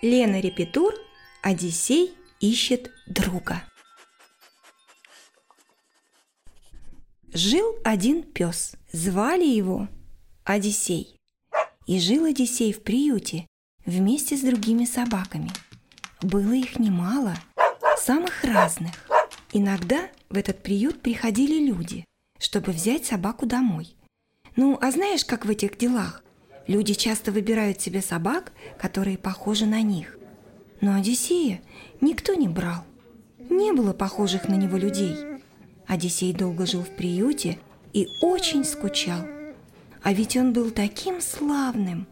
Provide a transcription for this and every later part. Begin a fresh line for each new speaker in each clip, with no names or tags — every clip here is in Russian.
Лена Репетур, Одиссей ищет друга. Жил один пес, звали его Одиссей. И жил Одиссей в приюте вместе с другими собаками. Было их немало, самых разных. Иногда в этот приют приходили люди, чтобы взять собаку домой. Ну, а знаешь, как в этих делах? Люди часто выбирают себе собак, которые похожи на них. Но Одиссея никто не брал. Не было похожих на него людей. Одиссей долго жил в приюте и очень скучал. А ведь он был таким славным.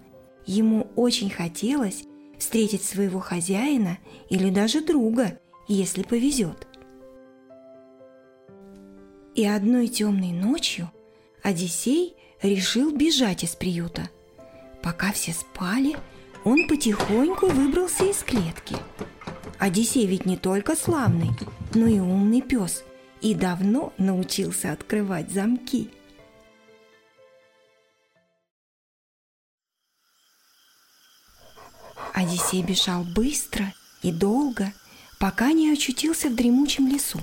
Ему очень хотелось встретить своего хозяина или даже друга, если повезет. И одной темной ночью Одиссей решил бежать из приюта – Пока все спали, он потихоньку выбрался из клетки. Одиссей ведь не только славный, но и умный пес, и давно научился открывать замки. Одиссей бежал быстро и долго, пока не очутился в дремучем лесу.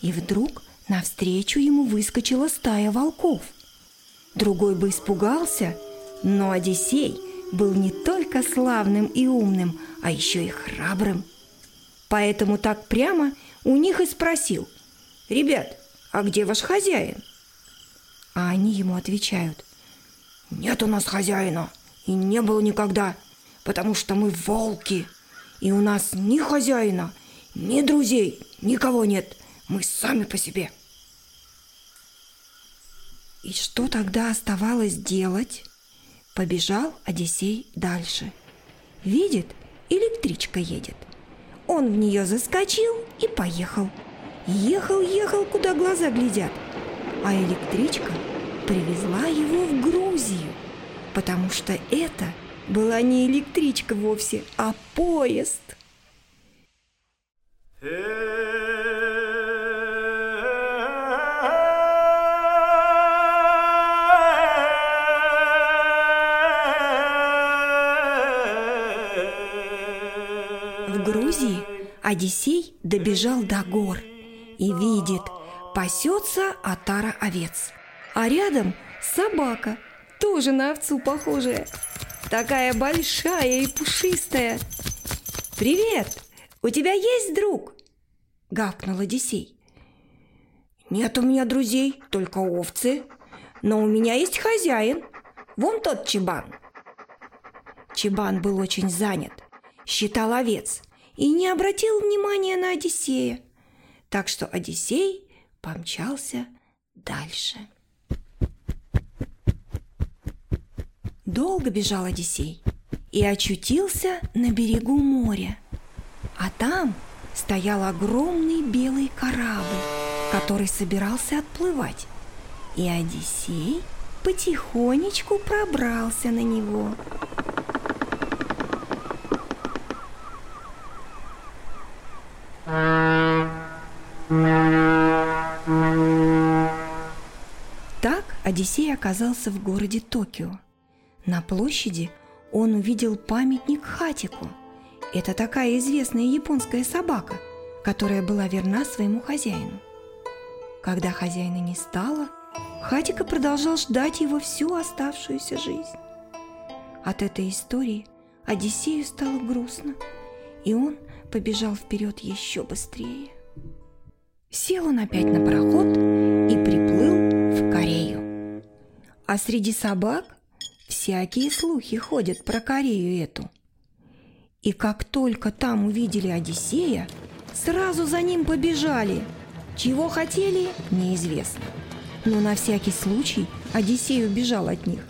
И вдруг Навстречу ему выскочила стая волков. Другой бы испугался, но Одиссей был не только славным и умным, а еще и храбрым. Поэтому так прямо у них и спросил, «Ребят, а где ваш хозяин?» А они ему отвечают, «Нет у нас хозяина, и не было никогда, потому что мы волки, и у нас ни хозяина, ни друзей, никого нет, мы сами по себе». И что тогда оставалось делать? Побежал Одиссей дальше. Видит, электричка едет. Он в нее заскочил и поехал. Ехал, ехал, куда глаза глядят. А электричка привезла его в Грузию, потому что это была не электричка вовсе, а поезд. Грузии Одиссей добежал до гор и видит, пасется отара овец. А рядом собака, тоже на овцу похожая, такая большая и пушистая. «Привет! У тебя есть друг?» – гавкнул Одиссей. «Нет у меня друзей, только овцы. Но у меня есть хозяин. Вон тот Чебан». Чебан был очень занят, считал овец – и не обратил внимания на Одиссея. Так что Одиссей помчался дальше. Долго бежал Одиссей и очутился на берегу моря. А там стоял огромный белый корабль, который собирался отплывать. И Одиссей потихонечку пробрался на него. Одиссей оказался в городе Токио. На площади он увидел памятник Хатику. Это такая известная японская собака, которая была верна своему хозяину. Когда хозяина не стало, Хатика продолжал ждать его всю оставшуюся жизнь. От этой истории Одиссею стало грустно, и он побежал вперед еще быстрее. Сел он опять на пароход и Корею. А среди собак всякие слухи ходят про Корею эту. И как только там увидели Одиссея, сразу за ним побежали. Чего хотели, неизвестно. Но на всякий случай Одиссей убежал от них.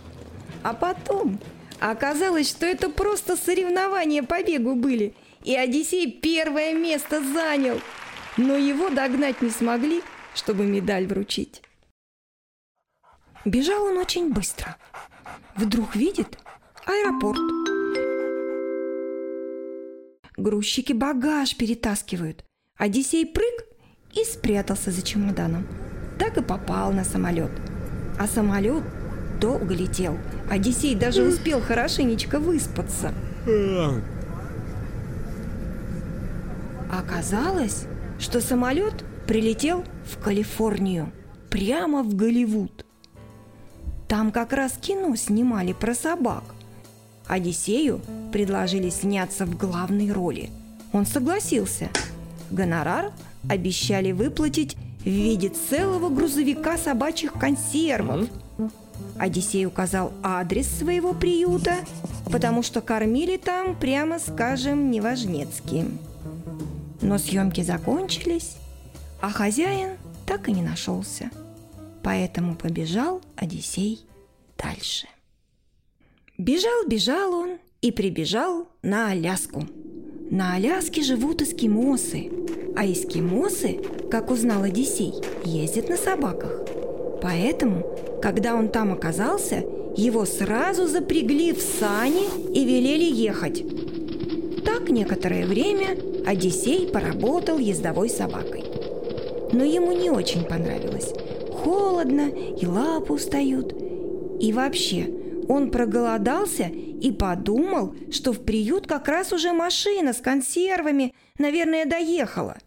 А потом оказалось, что это просто соревнования по бегу были, и Одиссей первое место занял – но его догнать не смогли, чтобы медаль вручить. Бежал он очень быстро. Вдруг видит аэропорт. Грузчики багаж перетаскивают. Одиссей прыг и спрятался за чемоданом. Так и попал на самолет. А самолет Долго летел. Одиссей даже успел хорошенечко выспаться. Оказалось, что самолет прилетел в Калифорнию, прямо в Голливуд. Там как раз кино снимали про собак. Одиссею предложили сняться в главной роли. Он согласился. Гонорар обещали выплатить в виде целого грузовика собачьих консервов. Одиссей указал адрес своего приюта, потому что кормили там, прямо скажем, неважнецки. Но съемки закончились, а хозяин так и не нашелся. Поэтому побежал Одиссей дальше. Бежал, бежал он и прибежал на Аляску. На Аляске живут эскимосы, а эскимосы, как узнал Одиссей, ездят на собаках. Поэтому, когда он там оказался, его сразу запрягли в сани и велели ехать. Так некоторое время Одиссей поработал ездовой собакой. Но ему не очень понравилось – холодно, и лапы устают. И вообще, он проголодался и подумал, что в приют как раз уже машина с консервами, наверное, доехала.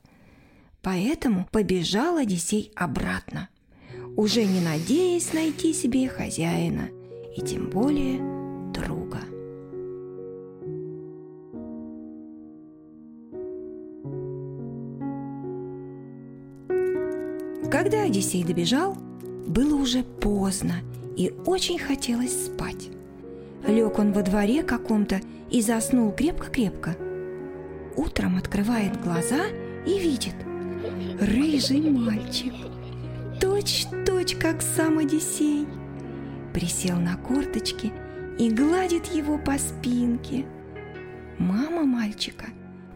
Поэтому побежал Одиссей обратно, уже не надеясь найти себе хозяина и тем более друга. Когда Одиссей добежал, было уже поздно и очень хотелось спать. Лег он во дворе каком-то и заснул крепко-крепко. Утром открывает глаза и видит рыжий мальчик, точь-точь, как сам Одиссей. Присел на корточки и гладит его по спинке. Мама мальчика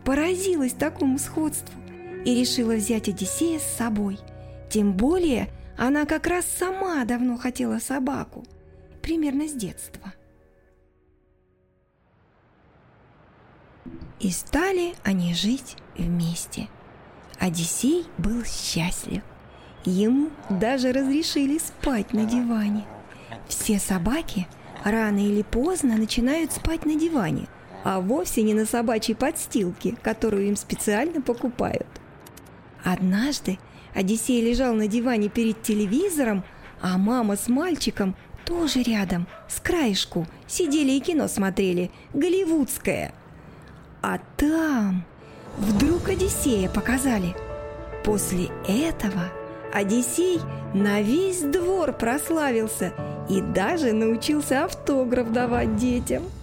поразилась такому сходству и решила взять Одиссея с собой – тем более она как раз сама давно хотела собаку, примерно с детства. И стали они жить вместе. Одиссей был счастлив. Ему даже разрешили спать на диване. Все собаки рано или поздно начинают спать на диване, а вовсе не на собачьей подстилке, которую им специально покупают. Однажды Одиссей лежал на диване перед телевизором, а мама с мальчиком тоже рядом, с краешку, сидели и кино смотрели, голливудское. А там вдруг Одиссея показали. После этого Одиссей на весь двор прославился и даже научился автограф давать детям –